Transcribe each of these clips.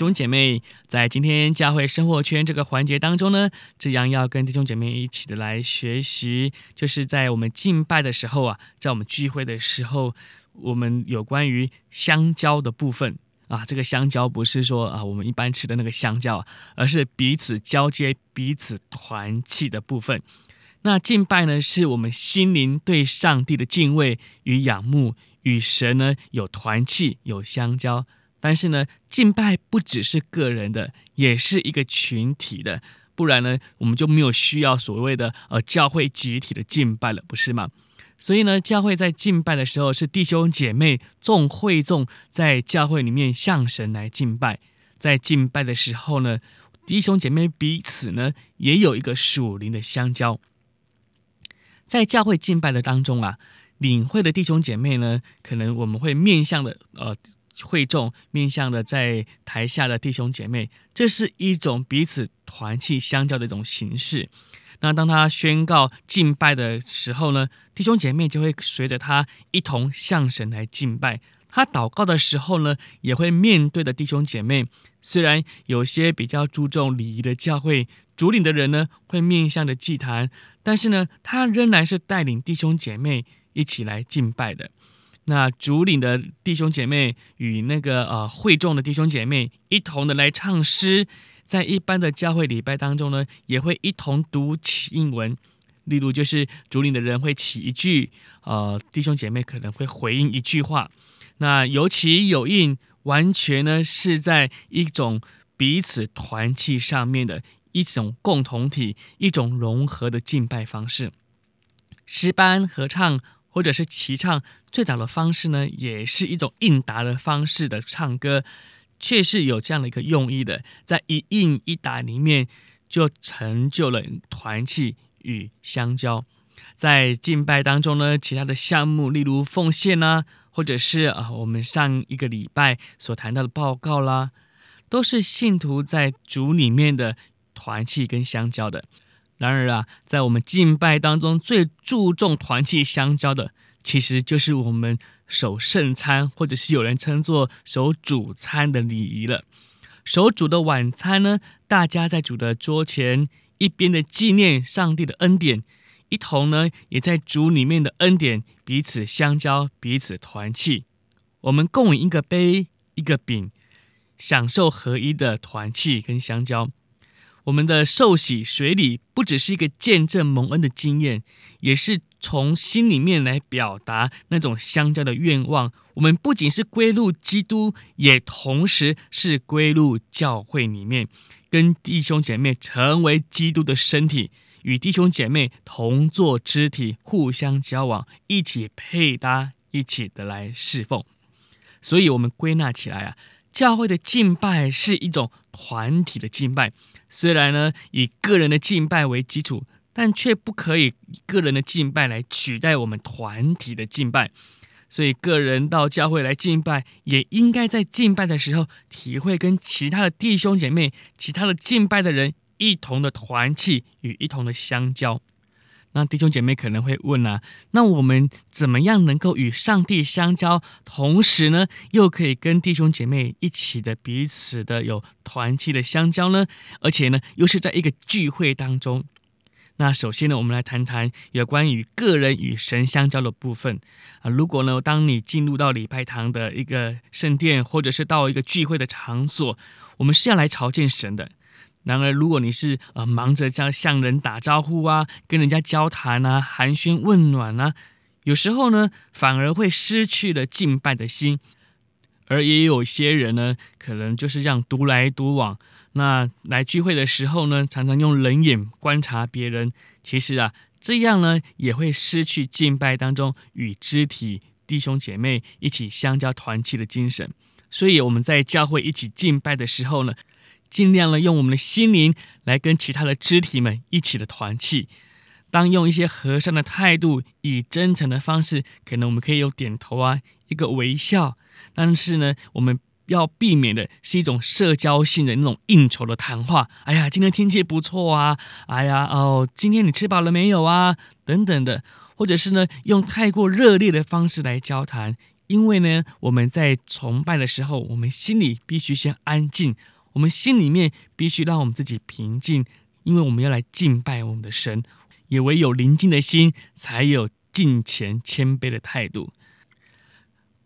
兄姐妹，在今天教会生活圈这个环节当中呢，志扬要跟弟兄姐妹一起的来学习，就是在我们敬拜的时候啊，在我们聚会的时候，我们有关于相交的部分啊。这个相交不是说啊我们一般吃的那个香蕉，而是彼此交接、彼此团契的部分。那敬拜呢，是我们心灵对上帝的敬畏与仰慕，与神呢有团契、有相交。但是呢，敬拜不只是个人的，也是一个群体的，不然呢，我们就没有需要所谓的呃教会集体的敬拜了，不是吗？所以呢，教会在敬拜的时候，是弟兄姐妹众会众在教会里面向神来敬拜。在敬拜的时候呢，弟兄姐妹彼此呢也有一个属灵的相交。在教会敬拜的当中啊，领会的弟兄姐妹呢，可能我们会面向的呃。会众面向的在台下的弟兄姐妹，这是一种彼此团契相交的一种形式。那当他宣告敬拜的时候呢，弟兄姐妹就会随着他一同向神来敬拜。他祷告的时候呢，也会面对的弟兄姐妹。虽然有些比较注重礼仪的教会主领的人呢，会面向着祭坛，但是呢，他仍然是带领弟兄姐妹一起来敬拜的。那主领的弟兄姐妹与那个呃会众的弟兄姐妹一同的来唱诗，在一般的教会礼拜当中呢，也会一同读起应文。例如，就是主领的人会起一句，呃，弟兄姐妹可能会回应一句话。那有起有应，完全呢是在一种彼此团契上面的一种共同体，一种融合的敬拜方式。诗班合唱。或者是齐唱，最早的方式呢，也是一种应答的方式的唱歌，却是有这样的一个用意的，在一应一答里面就成就了团契与相交。在敬拜当中呢，其他的项目，例如奉献啦，或者是啊，我们上一个礼拜所谈到的报告啦，都是信徒在主里面的团契跟相交的。然而啊，在我们敬拜当中，最注重团契相交的，其实就是我们守圣餐，或者是有人称作守主餐的礼仪了。守主的晚餐呢，大家在主的桌前，一边的纪念上帝的恩典，一同呢，也在主里面的恩典彼此相交，彼此团契。我们共饮一个杯，一个饼，享受合一的团契跟相交。我们的受洗水礼不只是一个见证蒙恩的经验，也是从心里面来表达那种相交的愿望。我们不仅是归入基督，也同时是归入教会里面，跟弟兄姐妹成为基督的身体，与弟兄姐妹同作肢体，互相交往，一起配搭，一起的来侍奉。所以，我们归纳起来啊。教会的敬拜是一种团体的敬拜，虽然呢以个人的敬拜为基础，但却不可以以个人的敬拜来取代我们团体的敬拜。所以，个人到教会来敬拜，也应该在敬拜的时候体会跟其他的弟兄姐妹、其他的敬拜的人一同的团契与一同的相交。那弟兄姐妹可能会问啊，那我们怎么样能够与上帝相交，同时呢，又可以跟弟兄姐妹一起的彼此的有团契的相交呢？而且呢，又是在一个聚会当中。那首先呢，我们来谈谈有关于个人与神相交的部分啊。如果呢，当你进入到礼拜堂的一个圣殿，或者是到一个聚会的场所，我们是要来朝见神的。然而，如果你是呃忙着这样向人打招呼啊，跟人家交谈啊，寒暄问暖啊，有时候呢，反而会失去了敬拜的心。而也有些人呢，可能就是这样独来独往。那来聚会的时候呢，常常用冷眼观察别人。其实啊，这样呢，也会失去敬拜当中与肢体弟兄姐妹一起相交团契的精神。所以我们在教会一起敬拜的时候呢，尽量呢用我们的心灵来跟其他的肢体们一起的团契。当用一些和善的态度，以真诚的方式，可能我们可以有点头啊，一个微笑。但是呢，我们要避免的是一种社交性的那种应酬的谈话。哎呀，今天天气不错啊！哎呀，哦，今天你吃饱了没有啊？等等的，或者是呢，用太过热烈的方式来交谈。因为呢，我们在崇拜的时候，我们心里必须先安静，我们心里面必须让我们自己平静，因为我们要来敬拜我们的神。也唯有宁静的心，才有敬虔谦卑的态度。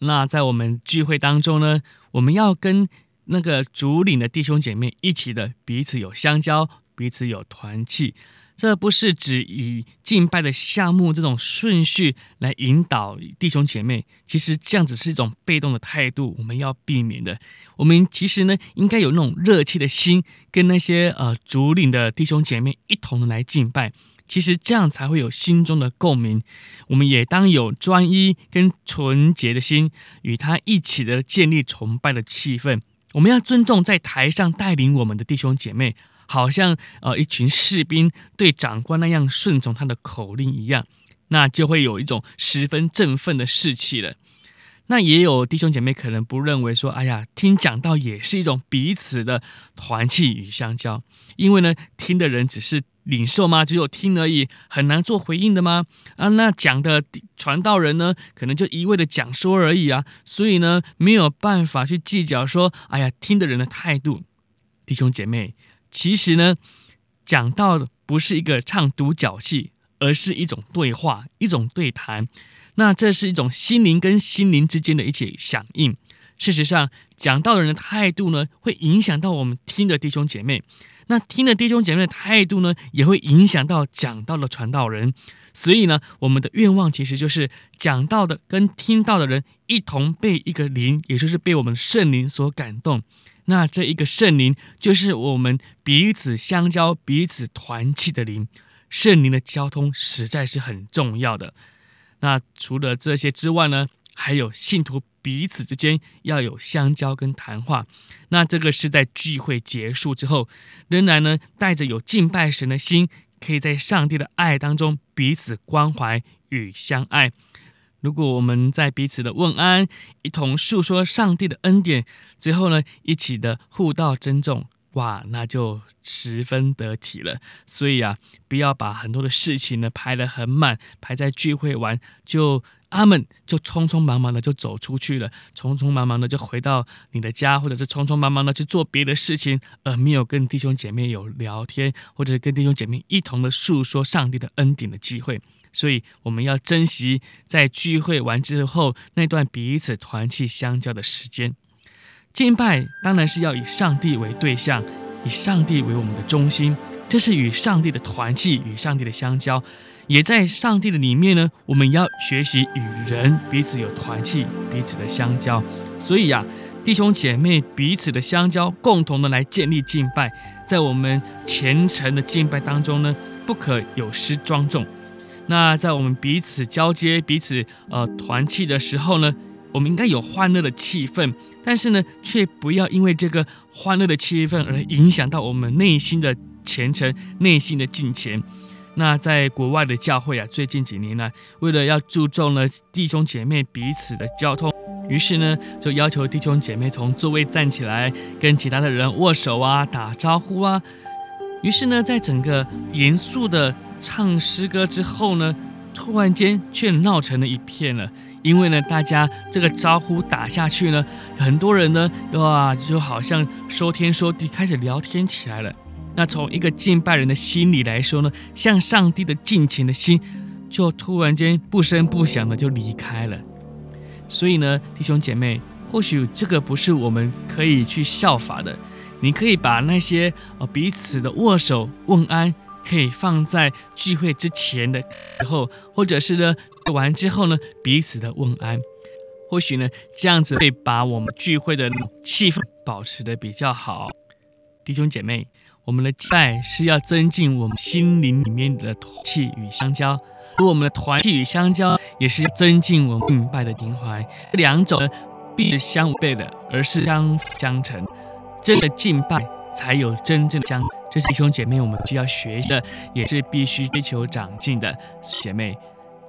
那在我们聚会当中呢，我们要跟那个主领的弟兄姐妹一起的彼此有相交，彼此有团契。这不是指以敬拜的项目这种顺序来引导弟兄姐妹，其实这样子是一种被动的态度，我们要避免的。我们其实呢，应该有那种热切的心，跟那些呃主领的弟兄姐妹一同来敬拜。其实这样才会有心中的共鸣。我们也当有专一跟纯洁的心，与他一起的建立崇拜的气氛。我们要尊重在台上带领我们的弟兄姐妹，好像呃一群士兵对长官那样顺从他的口令一样，那就会有一种十分振奋的士气了。那也有弟兄姐妹可能不认为说，哎呀，听讲道也是一种彼此的团契与相交，因为呢，听的人只是领受吗？只有听而已，很难做回应的吗？啊，那讲的传道人呢，可能就一味的讲说而已啊，所以呢，没有办法去计较说，哎呀，听的人的态度。弟兄姐妹，其实呢，讲道不是一个唱独角戏，而是一种对话，一种对谈。那这是一种心灵跟心灵之间的一起响应。事实上，讲道的人的态度呢，会影响到我们听的弟兄姐妹。那听的弟兄姐妹的态度呢，也会影响到讲道的传道人。所以呢，我们的愿望其实就是讲道的跟听到的人一同被一个灵，也就是被我们圣灵所感动。那这一个圣灵，就是我们彼此相交、彼此团契的灵。圣灵的交通实在是很重要的。那除了这些之外呢，还有信徒彼此之间要有相交跟谈话。那这个是在聚会结束之后，仍然呢带着有敬拜神的心，可以在上帝的爱当中彼此关怀与相爱。如果我们在彼此的问安，一同诉说上帝的恩典，最后呢一起的互道珍重。哇，那就十分得体了。所以啊，不要把很多的事情呢排得很满，排在聚会完就阿门，就匆匆忙忙的就走出去了，匆匆忙忙的就回到你的家，或者是匆匆忙忙的去做别的事情，而没有跟弟兄姐妹有聊天，或者是跟弟兄姐妹一同的诉说上帝的恩典的机会。所以我们要珍惜在聚会完之后那段彼此团契相交的时间。敬拜当然是要以上帝为对象，以上帝为我们的中心，这是与上帝的团契，与上帝的相交，也在上帝的里面呢。我们要学习与人彼此有团契，彼此的相交。所以呀，弟兄姐妹彼此的相交，共同的来建立敬拜，在我们虔诚的敬拜当中呢，不可有失庄重。那在我们彼此交接、彼此呃团契的时候呢，我们应该有欢乐的气氛，但是呢，却不要因为这个欢乐的气氛而影响到我们内心的虔诚、内心的敬虔。那在国外的教会啊，最近几年呢、为了要注重了弟兄姐妹彼此的交通，于是呢，就要求弟兄姐妹从座位站起来，跟其他的人握手啊、打招呼啊。于是呢，在整个严肃的唱诗歌之后呢，突然间却闹成了一片了。因为呢，大家这个招呼打下去呢，很多人呢，哇，就好像说天说地，开始聊天起来了。那从一个敬拜人的心里来说呢，向上帝的敬虔的心，就突然间不声不响的就离开了。所以呢，弟兄姐妹，或许这个不是我们可以去效法的。你可以把那些呃彼此的握手问安。可以放在聚会之前的时候，或者是呢，完之后呢，彼此的问安，或许呢，这样子会把我们聚会的气氛保持的比较好。弟兄姐妹，我们的敬拜是要增进我们心灵里面的团契与相交，而我们的团契与相交也是增进我们敬拜的情怀。这两种呢，必是相违背的，而是相辅相成。真的敬拜才有真正的相这是弟兄姐妹我们需要学的，也是必须追求长进的姐妹。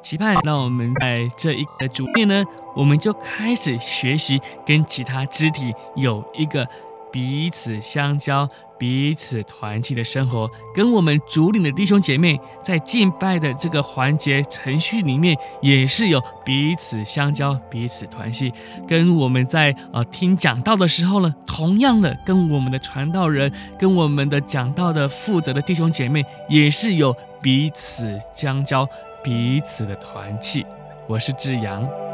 期盼让我们在这一个主面呢，我们就开始学习跟其他肢体有一个彼此相交、彼此团契的生活，跟我们主领的弟兄姐妹在敬拜的这个环节程序里面，也是有彼此相交、彼此团契。跟我们在呃听讲道的时候呢，同样的跟我们的传道人、跟我们的讲道的负责的弟兄姐妹，也是有彼此相交。彼此的团契，我是志阳。